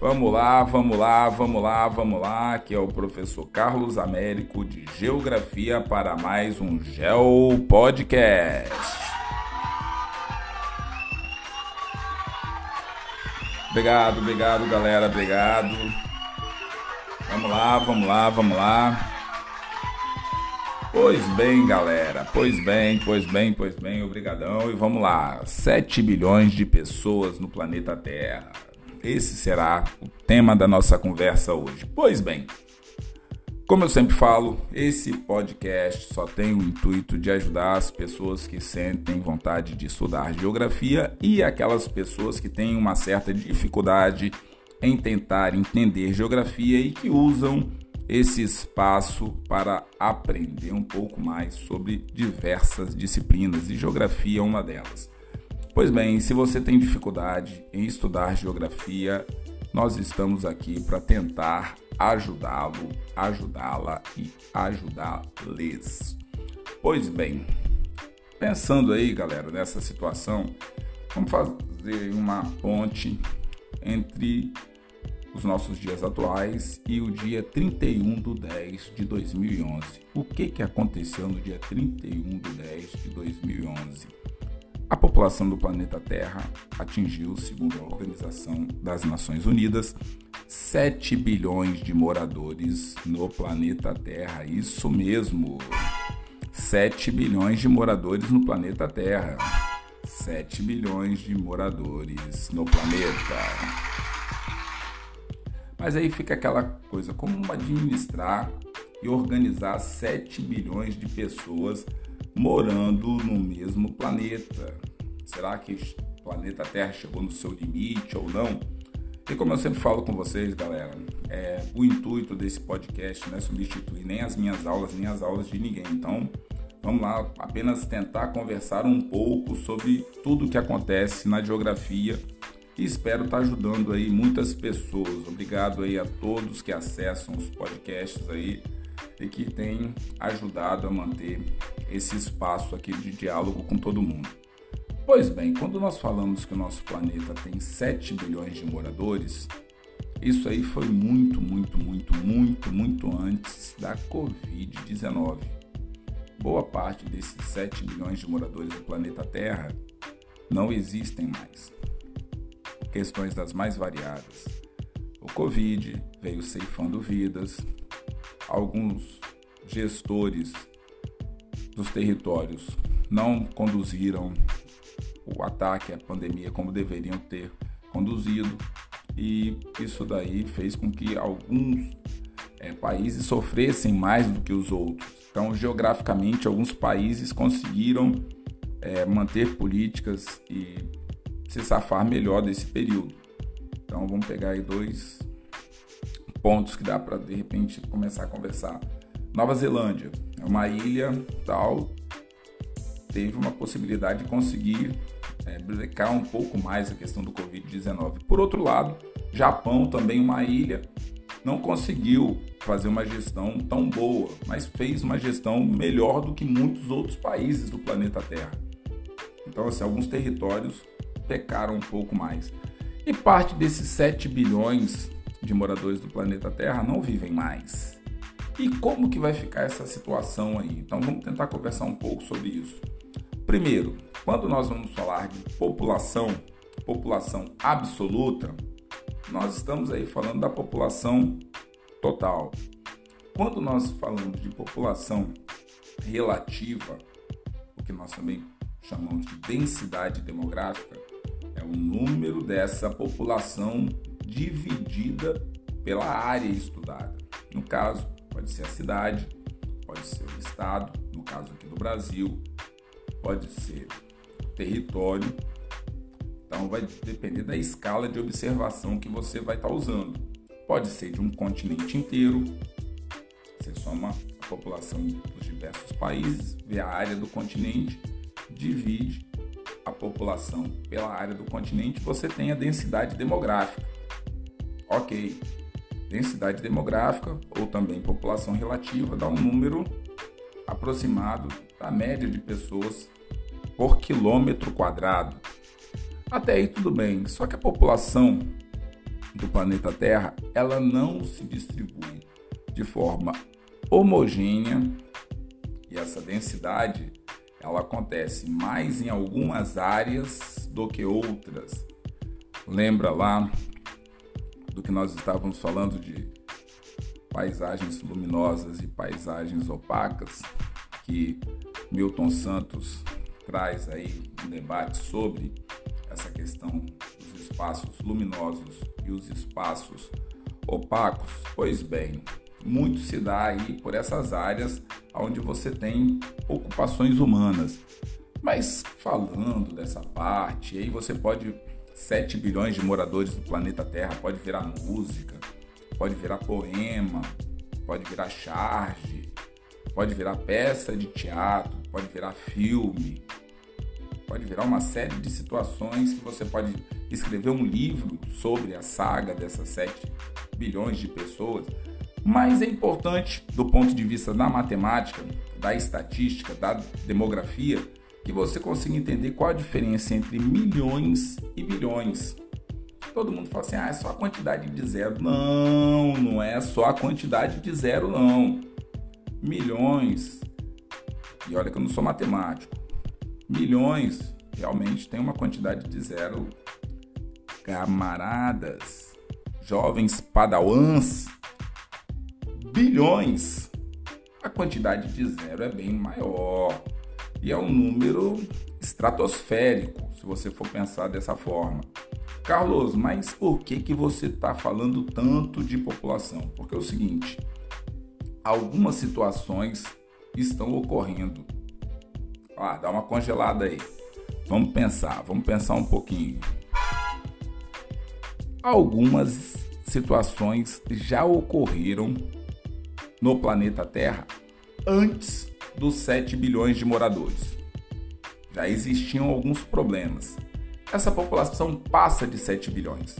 Vamos lá, vamos lá, vamos lá, vamos lá. Aqui é o professor Carlos Américo de Geografia para mais um Geo Podcast. Obrigado, obrigado, galera, obrigado. Vamos lá, vamos lá, vamos lá. Pois bem, galera. Pois bem, pois bem, pois bem, obrigadão. E vamos lá. 7 bilhões de pessoas no planeta Terra. Esse será o tema da nossa conversa hoje. Pois bem, como eu sempre falo, esse podcast só tem o intuito de ajudar as pessoas que sentem vontade de estudar geografia e aquelas pessoas que têm uma certa dificuldade em tentar entender geografia e que usam esse espaço para aprender um pouco mais sobre diversas disciplinas e geografia é uma delas. Pois bem, se você tem dificuldade em estudar geografia, nós estamos aqui para tentar ajudá-lo, ajudá-la e ajudá-les. Pois bem, pensando aí, galera, nessa situação, vamos fazer uma ponte entre os nossos dias atuais e o dia 31 de 10 de 2011. O que, que aconteceu no dia 31 de 10 de 2011? A população do planeta Terra atingiu, segundo a Organização das Nações Unidas, 7 bilhões de moradores no planeta Terra. Isso mesmo! 7 bilhões de moradores no planeta Terra. 7 bilhões de moradores no planeta. Mas aí fica aquela coisa, como administrar e organizar 7 bilhões de pessoas morando no mesmo planeta? Será que o planeta Terra chegou no seu limite ou não? E como eu sempre falo com vocês, galera, é, o intuito desse podcast não é substituir nem as minhas aulas, nem as aulas de ninguém. Então, vamos lá, apenas tentar conversar um pouco sobre tudo o que acontece na geografia e espero estar ajudando aí muitas pessoas. Obrigado aí a todos que acessam os podcasts aí e que têm ajudado a manter esse espaço aqui de diálogo com todo mundo. Pois bem, quando nós falamos que o nosso planeta tem 7 bilhões de moradores, isso aí foi muito, muito, muito, muito, muito antes da Covid-19. Boa parte desses 7 bilhões de moradores do planeta Terra não existem mais questões das mais variadas. O Covid veio ceifando vidas, alguns gestores dos territórios não conduziram o ataque à pandemia como deveriam ter conduzido, e isso daí fez com que alguns é, países sofressem mais do que os outros. Então, geograficamente, alguns países conseguiram é, manter políticas e se safar melhor desse período. Então vamos pegar aí dois pontos que dá para de repente começar a conversar. Nova Zelândia é uma ilha tal, teve uma possibilidade de conseguir é, brecar um pouco mais a questão do Covid-19. Por outro lado, Japão também uma ilha não conseguiu fazer uma gestão tão boa, mas fez uma gestão melhor do que muitos outros países do planeta Terra. Então, assim, alguns territórios pecaram um pouco mais. E parte desses 7 bilhões de moradores do planeta Terra não vivem mais. E como que vai ficar essa situação aí? Então vamos tentar conversar um pouco sobre isso. Primeiro, quando nós vamos falar de população, população absoluta, nós estamos aí falando da população total. Quando nós falamos de população relativa, o que nós também chamamos de densidade demográfica, é o número dessa população dividida pela área estudada. No caso, pode ser a cidade, pode ser o estado, no caso aqui do Brasil, pode ser território. Então vai depender da escala de observação que você vai estar usando. Pode ser de um continente inteiro. Você soma a população dos diversos países, vê a área do continente, divide a população pela área do continente, você tem a densidade demográfica. Ok, densidade demográfica ou também população relativa dá um número aproximado da média de pessoas por quilômetro quadrado. Até aí tudo bem, só que a população do planeta Terra, ela não se distribui de forma homogênea e essa densidade ela acontece mais em algumas áreas do que outras. Lembra lá do que nós estávamos falando de paisagens luminosas e paisagens opacas, que Milton Santos traz aí um debate sobre essa questão dos espaços luminosos e os espaços opacos? Pois bem, muito se dá aí por essas áreas onde você tem ocupações humanas. Mas falando dessa parte, aí você pode 7 bilhões de moradores do planeta Terra pode virar música, pode virar poema, pode virar charge, pode virar peça de teatro, pode virar filme, pode virar uma série de situações que você pode escrever um livro sobre a saga dessas 7 bilhões de pessoas. Mas é importante, do ponto de vista da matemática, da estatística, da demografia, que você consiga entender qual a diferença entre milhões e bilhões. Todo mundo fala assim, ah, é só a quantidade de zero. Não, não é só a quantidade de zero, não. Milhões, e olha que eu não sou matemático, milhões realmente tem uma quantidade de zero. Camaradas, jovens padawans, bilhões. A quantidade de zero é bem maior e é um número estratosférico, se você for pensar dessa forma. Carlos, mas por que, que você está falando tanto de população? Porque é o seguinte: algumas situações estão ocorrendo. Ah, dá uma congelada aí. Vamos pensar, vamos pensar um pouquinho. Algumas situações já ocorreram no planeta Terra antes dos 7 bilhões de moradores. Já existiam alguns problemas. Essa população passa de 7 bilhões.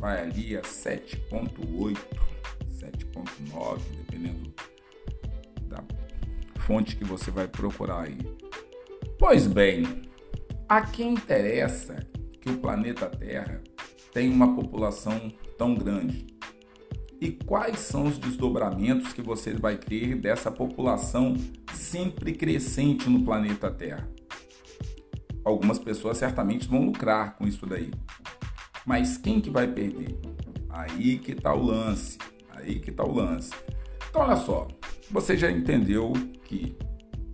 Vai ali a 7,8, 7,9, dependendo da fonte que você vai procurar aí. Pois bem, a quem interessa que o planeta Terra tenha uma população tão grande? E quais são os desdobramentos que você vai ter dessa população sempre crescente no planeta Terra. Algumas pessoas certamente vão lucrar com isso daí. Mas quem que vai perder? Aí que está o lance. Aí que está o lance. Então olha só, você já entendeu que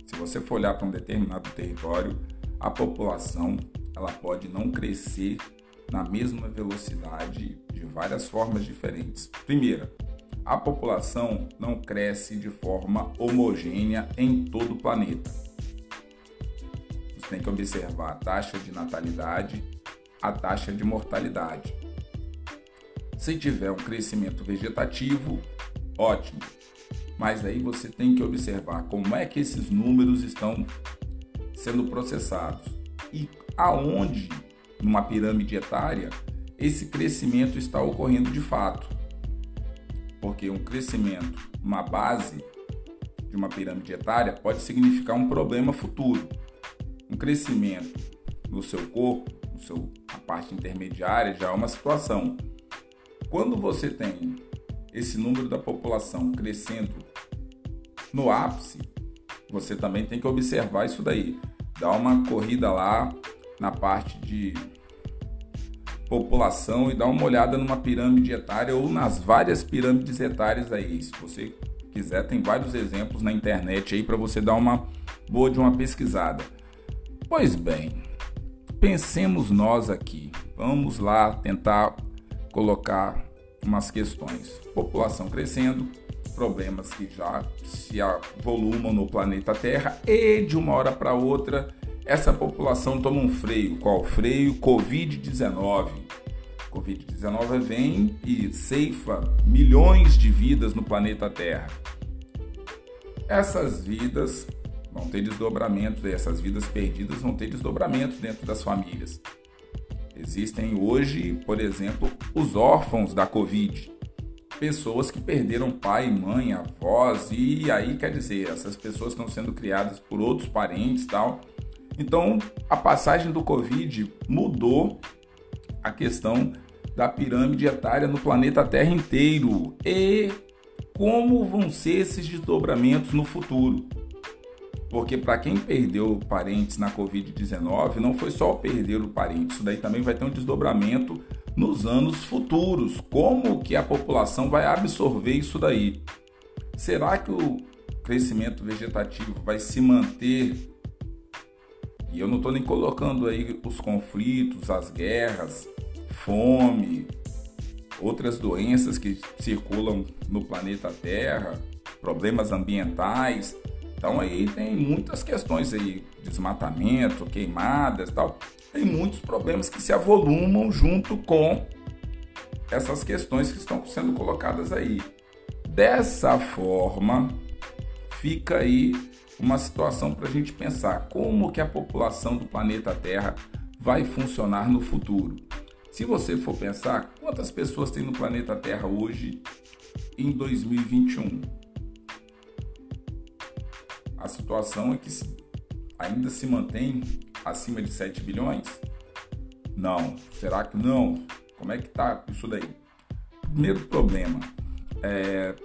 se você for olhar para um determinado território, a população ela pode não crescer na mesma velocidade de várias formas diferentes. Primeira, a população não cresce de forma homogênea em todo o planeta. Você tem que observar a taxa de natalidade, a taxa de mortalidade. Se tiver um crescimento vegetativo, ótimo. Mas aí você tem que observar como é que esses números estão sendo processados e aonde numa pirâmide etária, esse crescimento está ocorrendo de fato. Porque um crescimento, uma base de uma pirâmide etária pode significar um problema futuro. Um crescimento no seu corpo, no seu, na parte intermediária, já é uma situação. Quando você tem esse número da população crescendo no ápice, você também tem que observar isso daí. Dá uma corrida lá na parte de população e dar uma olhada numa pirâmide etária ou nas várias pirâmides etárias aí. Se você quiser, tem vários exemplos na internet aí para você dar uma boa de uma pesquisada. Pois bem, pensemos nós aqui. Vamos lá tentar colocar umas questões. População crescendo, problemas que já se avolumam no planeta Terra e de uma hora para outra essa população toma um freio. Qual freio? Covid-19. Covid-19 vem e ceifa milhões de vidas no planeta Terra. Essas vidas vão ter desdobramentos, essas vidas perdidas vão ter desdobramentos dentro das famílias. Existem hoje, por exemplo, os órfãos da Covid. Pessoas que perderam pai, mãe, avós, e aí quer dizer, essas pessoas estão sendo criadas por outros parentes tal então, a passagem do Covid mudou a questão da pirâmide etária no planeta Terra inteiro e como vão ser esses desdobramentos no futuro. Porque para quem perdeu parentes na Covid-19, não foi só perder o parente, isso daí também vai ter um desdobramento nos anos futuros. Como que a população vai absorver isso daí? Será que o crescimento vegetativo vai se manter? E eu não estou nem colocando aí os conflitos, as guerras, fome, outras doenças que circulam no planeta Terra, problemas ambientais. Então aí tem muitas questões aí, desmatamento, queimadas, tal. Tem muitos problemas que se avolumam junto com essas questões que estão sendo colocadas aí. Dessa forma, fica aí uma situação para a gente pensar como que a população do planeta Terra vai funcionar no futuro. Se você for pensar, quantas pessoas tem no planeta Terra hoje em 2021? a situação é que ainda se mantém acima de 7 bilhões? Não. Será que não? Como é que tá isso daí? Primeiro problema, é,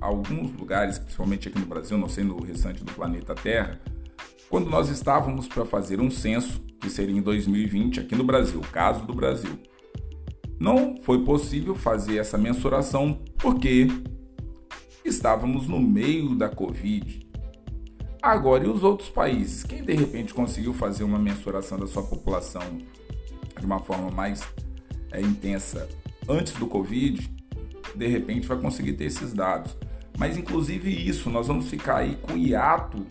alguns lugares, principalmente aqui no Brasil, não sei no restante do planeta Terra, quando nós estávamos para fazer um censo, que seria em 2020 aqui no Brasil, caso do Brasil, não foi possível fazer essa mensuração porque estávamos no meio da Covid Agora, e os outros países? Quem de repente conseguiu fazer uma mensuração da sua população de uma forma mais é, intensa antes do Covid, de repente vai conseguir ter esses dados. Mas, inclusive, isso, nós vamos ficar aí com hiato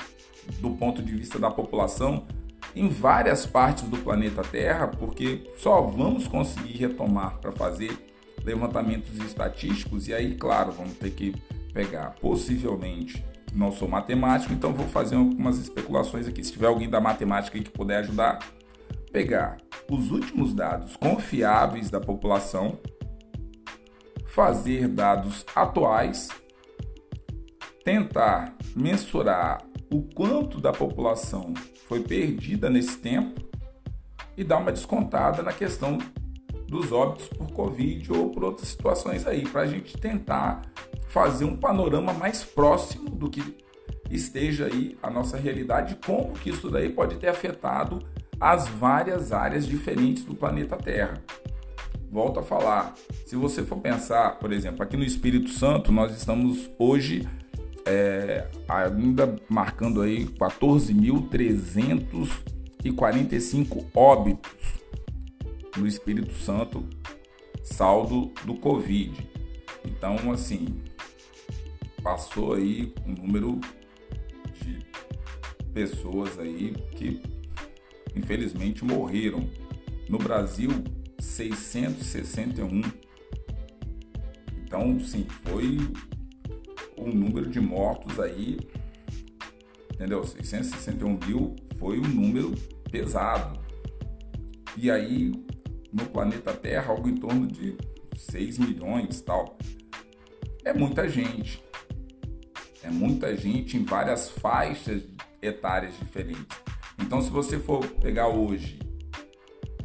do ponto de vista da população em várias partes do planeta Terra, porque só vamos conseguir retomar para fazer levantamentos estatísticos e aí, claro, vamos ter que pegar possivelmente não sou matemático, então vou fazer algumas especulações aqui. Se tiver alguém da matemática que puder ajudar, pegar os últimos dados confiáveis da população, fazer dados atuais, tentar mensurar o quanto da população foi perdida nesse tempo e dar uma descontada na questão dos óbitos por Covid ou por outras situações aí, para a gente tentar fazer um panorama mais próximo do que esteja aí a nossa realidade, como que isso daí pode ter afetado as várias áreas diferentes do planeta Terra. Volto a falar, se você for pensar, por exemplo, aqui no Espírito Santo, nós estamos hoje é, ainda marcando aí 14.345 óbitos no Espírito Santo, saldo do Covid. Então, assim, passou aí um número de pessoas aí que infelizmente morreram. No Brasil, 661. Então, sim, foi um número de mortos aí, entendeu? 661 mil foi um número pesado. E aí, no planeta Terra, algo em torno de 6 milhões tal. É muita gente. É muita gente em várias faixas etárias diferentes. Então, se você for pegar hoje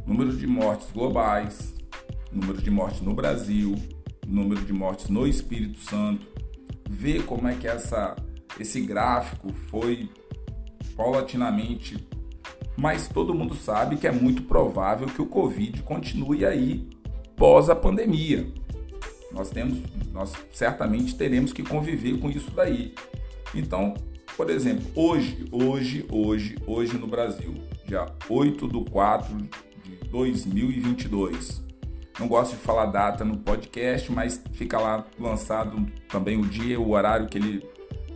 número de mortes globais, número de mortes no Brasil, número de mortes no Espírito Santo, ver como é que essa, esse gráfico foi paulatinamente. Mas todo mundo sabe que é muito provável que o Covid continue aí pós a pandemia. Nós temos, nós certamente teremos que conviver com isso daí. Então, por exemplo, hoje, hoje, hoje, hoje no Brasil, dia 8 de 4 de 2022. Não gosto de falar data no podcast, mas fica lá lançado também o dia, o horário que ele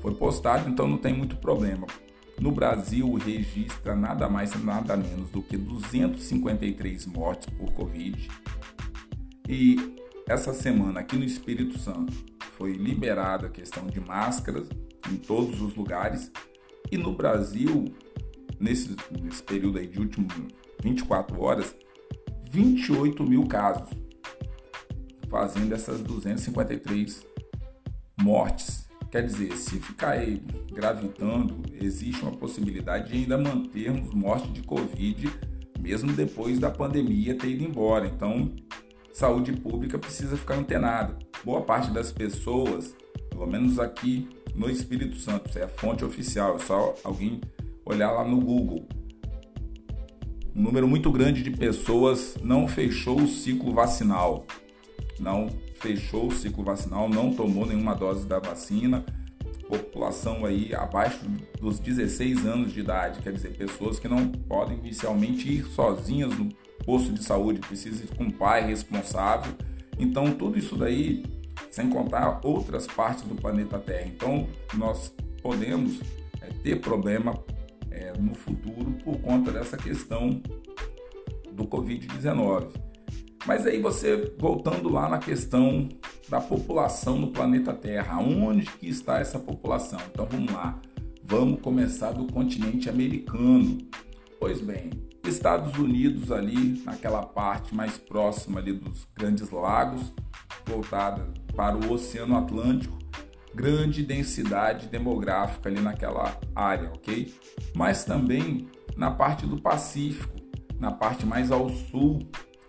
foi postado, então não tem muito problema. No Brasil, registra nada mais nada menos do que 253 mortes por Covid. E essa semana aqui no Espírito Santo foi liberada a questão de máscaras em todos os lugares e no Brasil, nesse, nesse período aí de último 24 horas, 28 mil casos, fazendo essas 253 mortes. Quer dizer, se ficar aí gravitando, existe uma possibilidade de ainda mantermos morte de Covid, mesmo depois da pandemia ter ido embora. Então, saúde pública precisa ficar antenada. Boa parte das pessoas, pelo menos aqui no Espírito Santo, é a fonte oficial, é só alguém olhar lá no Google. Um número muito grande de pessoas não fechou o ciclo vacinal. Não fechou o ciclo vacinal, não tomou nenhuma dose da vacina. População aí abaixo dos 16 anos de idade, quer dizer, pessoas que não podem inicialmente ir sozinhas no posto de saúde, precisam ir com um pai responsável. Então, tudo isso daí, sem contar outras partes do planeta Terra. Então, nós podemos é, ter problema é, no futuro por conta dessa questão do Covid-19. Mas aí você, voltando lá na questão da população no planeta Terra, onde que está essa população? Então vamos lá, vamos começar do continente americano. Pois bem, Estados Unidos ali, naquela parte mais próxima ali dos grandes lagos, voltada para o Oceano Atlântico, grande densidade demográfica ali naquela área, ok? Mas também na parte do Pacífico, na parte mais ao sul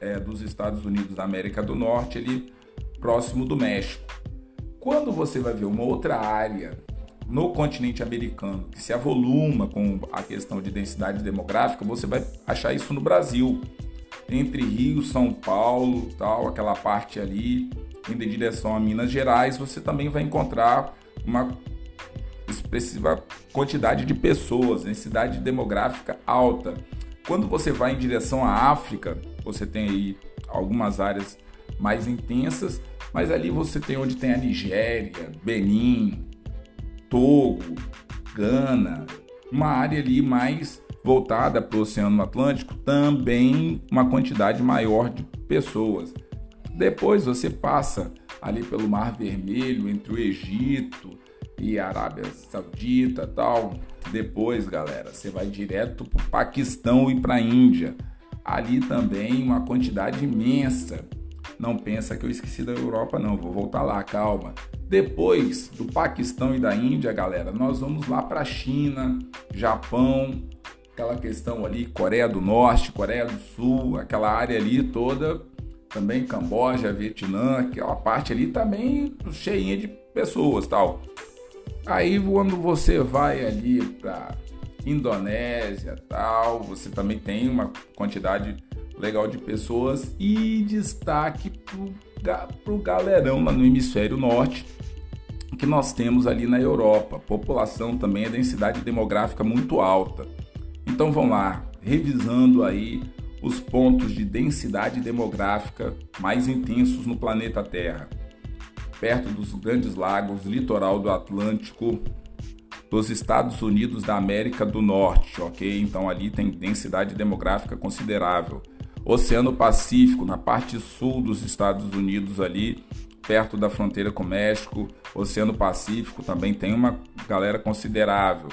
é, dos Estados Unidos da América do Norte, ali próximo do México. Quando você vai ver uma outra área no continente americano que se avoluma com a questão de densidade demográfica, você vai achar isso no Brasil, entre Rio, São Paulo, tal, aquela parte ali indo em direção a Minas Gerais, você também vai encontrar uma expressiva quantidade de pessoas, densidade demográfica alta. Quando você vai em direção à África, você tem aí algumas áreas mais intensas, mas ali você tem onde tem a Nigéria, Benin, Togo, Gana, uma área ali mais voltada para o Oceano Atlântico, também uma quantidade maior de pessoas. Depois você passa ali pelo Mar Vermelho, entre o Egito e a Arábia Saudita tal. Depois, galera, você vai direto para o Paquistão e para a Índia. Ali também uma quantidade imensa. Não pensa que eu esqueci da Europa, não. Vou voltar lá, calma. Depois do Paquistão e da Índia, galera, nós vamos lá para a China, Japão, aquela questão ali, Coreia do Norte, Coreia do Sul, aquela área ali toda também Camboja, Vietnã, aquela parte ali também cheinha de pessoas tal. Aí quando você vai ali para Indonésia tal, você também tem uma quantidade legal de pessoas e destaque para o galerão lá no hemisfério norte que nós temos ali na Europa. População também é densidade demográfica muito alta. Então vamos lá, revisando aí os pontos de densidade demográfica mais intensos no planeta Terra, perto dos grandes lagos, litoral do Atlântico, dos Estados Unidos da América do Norte, ok? Então ali tem densidade demográfica considerável. Oceano Pacífico, na parte sul dos Estados Unidos ali, perto da fronteira com o México, Oceano Pacífico também tem uma galera considerável.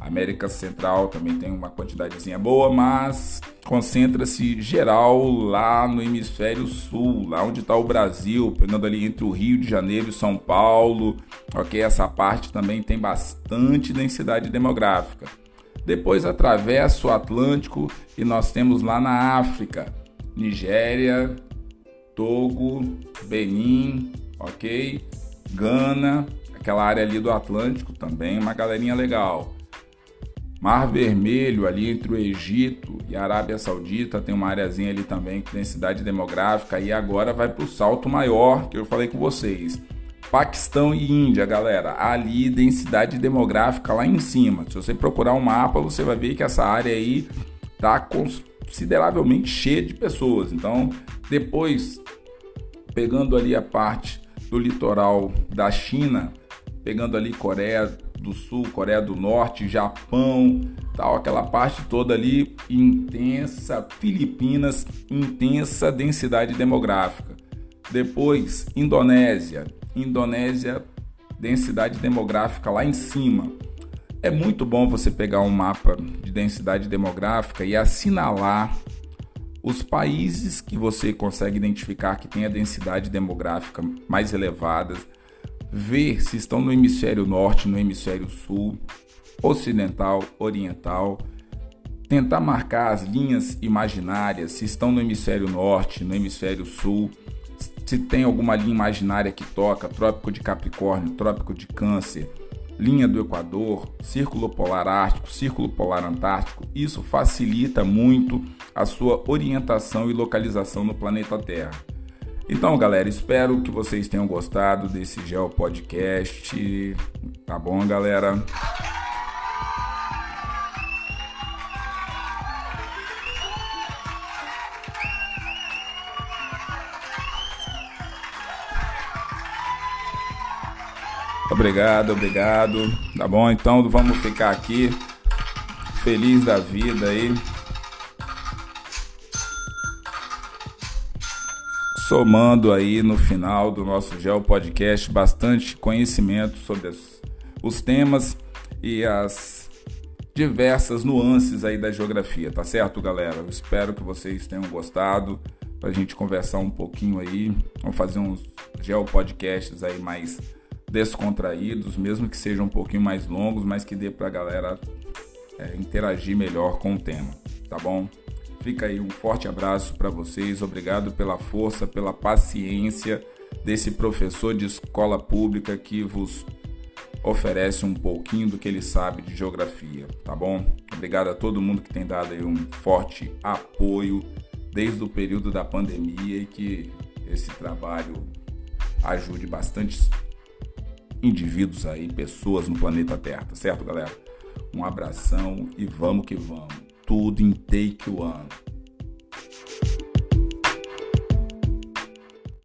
América Central também tem uma quantidadezinha boa, mas concentra-se geral lá no hemisfério sul, lá onde está o Brasil, pegando ali entre o Rio de Janeiro e São Paulo, ok? Essa parte também tem bastante densidade demográfica. Depois atravessa o Atlântico e nós temos lá na África, Nigéria, Togo, Benin, ok? Gana, aquela área ali do Atlântico também, uma galerinha legal. Mar Vermelho, ali entre o Egito e a Arábia Saudita, tem uma areazinha ali também com densidade demográfica. E agora vai para o salto maior que eu falei com vocês. Paquistão e Índia, galera, ali densidade demográfica lá em cima. Se você procurar um mapa, você vai ver que essa área aí tá consideravelmente cheia de pessoas. Então, depois, pegando ali a parte do litoral da China, pegando ali Coreia do Sul, Coreia do Norte, Japão, tal, aquela parte toda ali intensa, Filipinas, intensa densidade demográfica. Depois, Indonésia, Indonésia, densidade demográfica lá em cima. É muito bom você pegar um mapa de densidade demográfica e assinalar os países que você consegue identificar que tem a densidade demográfica mais elevada, ver se estão no hemisfério norte, no hemisfério sul, ocidental, oriental, tentar marcar as linhas imaginárias se estão no hemisfério norte, no hemisfério sul, se tem alguma linha imaginária que toca, Trópico de Capricórnio, Trópico de Câncer, linha do Equador, Círculo Polar Ártico, Círculo Polar Antártico, isso facilita muito a sua orientação e localização no planeta Terra. Então, galera, espero que vocês tenham gostado desse Geo Podcast. Tá bom, galera? Obrigado, obrigado. Tá bom? Então vamos ficar aqui feliz da vida aí. Somando aí no final do nosso Geo Podcast bastante conhecimento sobre as, os temas e as diversas nuances aí da geografia, tá certo, galera? Eu espero que vocês tenham gostado pra gente conversar um pouquinho aí. Vamos fazer uns Geo Podcasts aí mais descontraídos, mesmo que sejam um pouquinho mais longos, mas que dê para a galera é, interagir melhor com o tema, tá bom? Fica aí um forte abraço para vocês, obrigado pela força, pela paciência desse professor de escola pública que vos oferece um pouquinho do que ele sabe de geografia, tá bom? Obrigado a todo mundo que tem dado aí um forte apoio desde o período da pandemia e que esse trabalho ajude bastante indivíduos aí, pessoas no planeta Terra, tá certo, galera? Um abração e vamos que vamos. Tudo em take one.